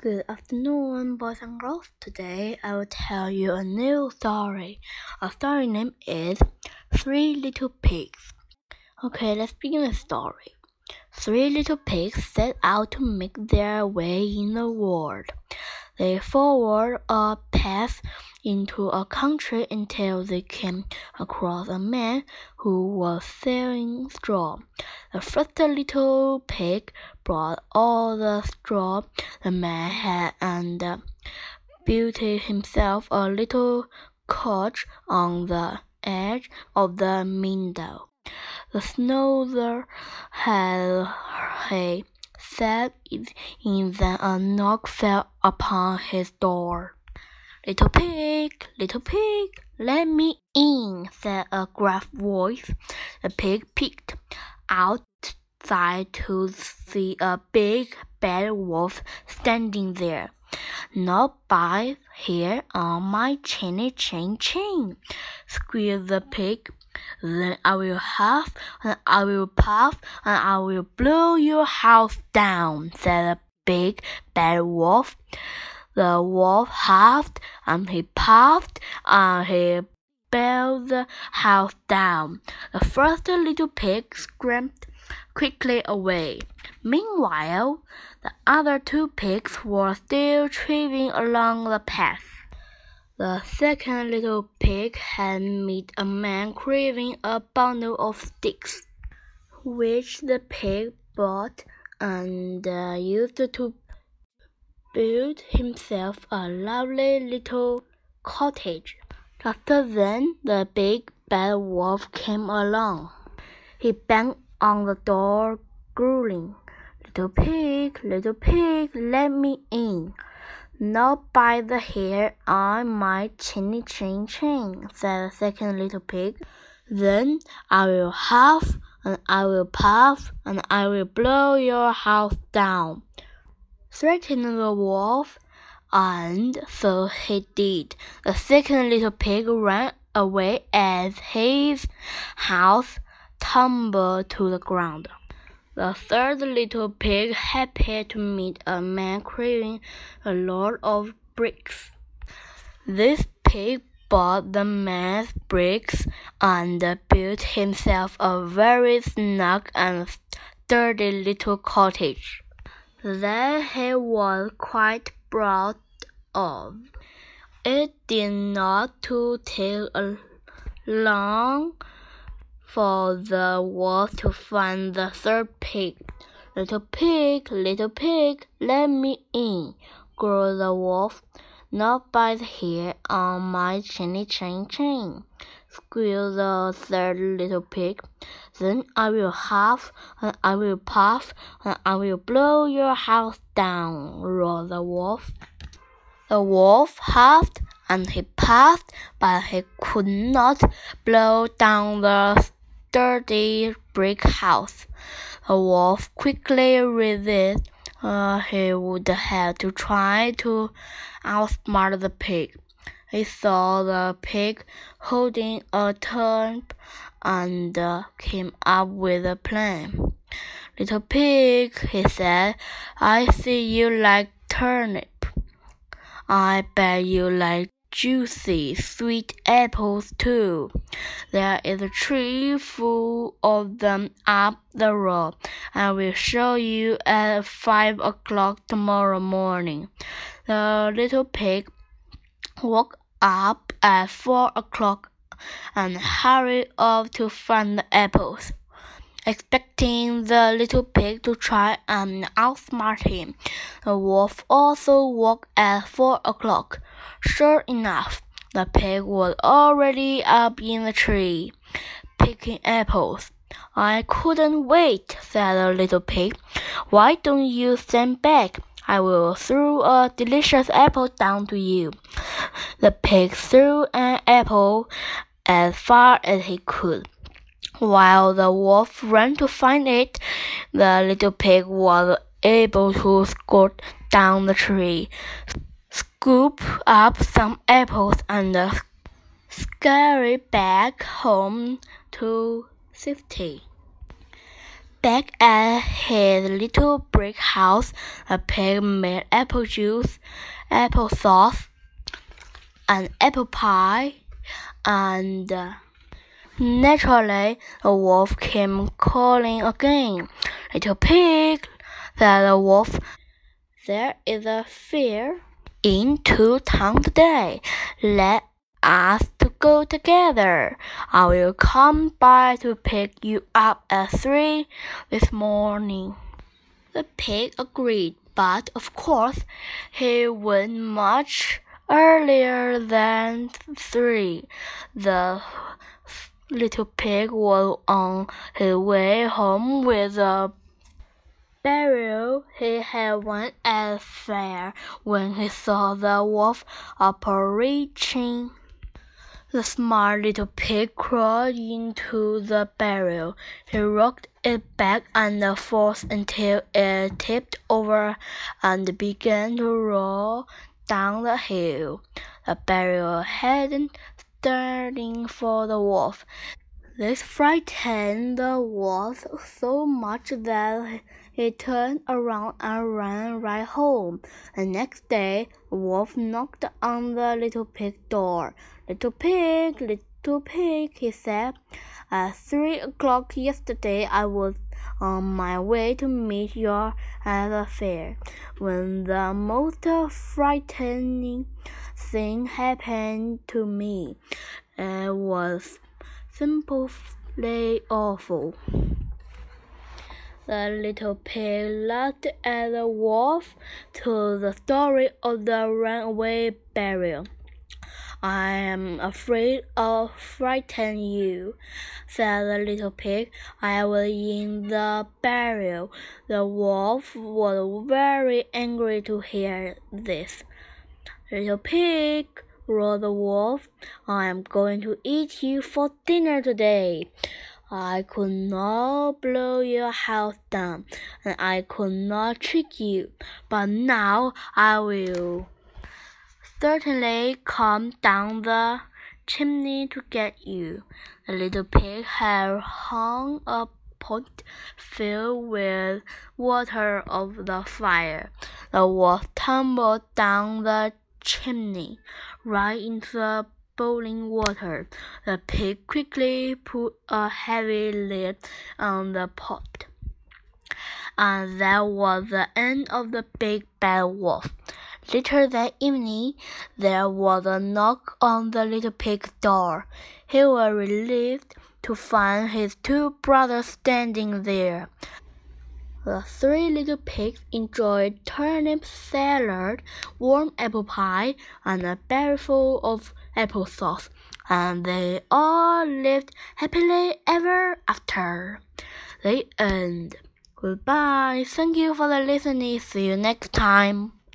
Good afternoon, boys and girls. Today I will tell you a new story. A story name is Three Little Pigs. Okay, let's begin the story. Three little pigs set out to make their way in the world. They followed a path into a country until they came across a man who was selling straw. The first little pig brought all the straw the man had and built himself a little cottage on the edge of the meadow. The snow had hay sat in then a uh, knock fell upon his door. Little pig, little pig, let me in, said a gruff voice. The pig peeked outside to see a big bad wolf standing there. Not by here on my chinny chin chin, squealed the pig. Then I will huff, and I will puff, and I will blow your house down, said the big bad wolf. The wolf huffed, and he puffed, and he blew the house down. The first little pig scrambled quickly away. Meanwhile, the other two pigs were still trotting along the path. The second little pig had met a man carrying a bundle of sticks, which the pig bought and uh, used to build himself a lovely little cottage. Just then, the big bad wolf came along. He banged on the door, growling, Little pig, little pig, let me in. Not by the hair on my chinny chin chin, said the second little pig. Then I will huff, and I will puff, and I will blow your house down, threatened the wolf. And so he did. The second little pig ran away as his house tumbled to the ground. The third little pig happened to meet a man carrying a load of bricks. This pig bought the man's bricks and built himself a very snug and sturdy little cottage. Then he was quite proud of. It did not take a long for the wolf to find the third pig. Little pig, little pig, let me in, growled the wolf. Not by the hair on my chinny chin chin, squealed the third little pig. Then I will huff, and I will puff, and I will blow your house down, roared the wolf. The wolf huffed and he puffed, but he could not blow down the sturdy brick house. The wolf quickly realized uh, he would have to try to outsmart the pig. He saw the pig holding a turnip and uh, came up with a plan. Little pig, he said, I see you like turnip. I bet you like juicy, sweet apples too. There is a tree full of them up the road. I will show you at five o'clock tomorrow morning. The little pig woke up at four o'clock and hurried off to find the apples expecting the little pig to try and outsmart him. The wolf also woke at four o'clock. Sure enough, the pig was already up in the tree, picking apples. I couldn't wait, said the little pig. Why don't you stand back? I will throw a delicious apple down to you. The pig threw an apple as far as he could. While the wolf ran to find it, the little pig was able to scoot down the tree, scoop up some apples, and scurry back home to safety. Back at his little brick house, the pig made apple juice, apple sauce, and apple pie, and uh, naturally the wolf came calling again. Little pig, said the wolf, there is a fair into town today. Let us to go together. I will come by to pick you up at three this morning. The pig agreed, but of course he went much earlier than three. The little pig was on his way home with a barrel he had won at fair when he saw the wolf approaching. The smart little pig crawled into the barrel. He rocked it back and forth until it tipped over and began to roll down the hill. The barrel hadn't starting for the wolf. This frightened the wolf so much that he turned around and ran right home. The next day, wolf knocked on the little pig's door. Little pig, little pig, he said. At three o'clock yesterday, I was on my way to meet you at the fair when the most frightening thing happened to me. It was simply awful. The little pig laughed at the wolf told the story of the runaway barrel. I am afraid of frighten you, said the little pig. I was in the barrel. The wolf was very angry to hear this. Little pig, roared the wolf, I am going to eat you for dinner today. I could not blow your house down, and I could not trick you, but now I will certainly come down the chimney to get you. The little pig had hung a pot filled with water over the fire. The wolf tumbled down the chimney, right into the boiling water. The pig quickly put a heavy lid on the pot. And that was the end of the big bad wolf. Later that evening, there was a knock on the little pig's door. He was relieved to find his two brothers standing there. The three little pigs enjoyed turnip salad, warm apple pie, and a barrelful of apple sauce, and they all lived happily ever after. The end. Goodbye. Thank you for the listening. See you next time.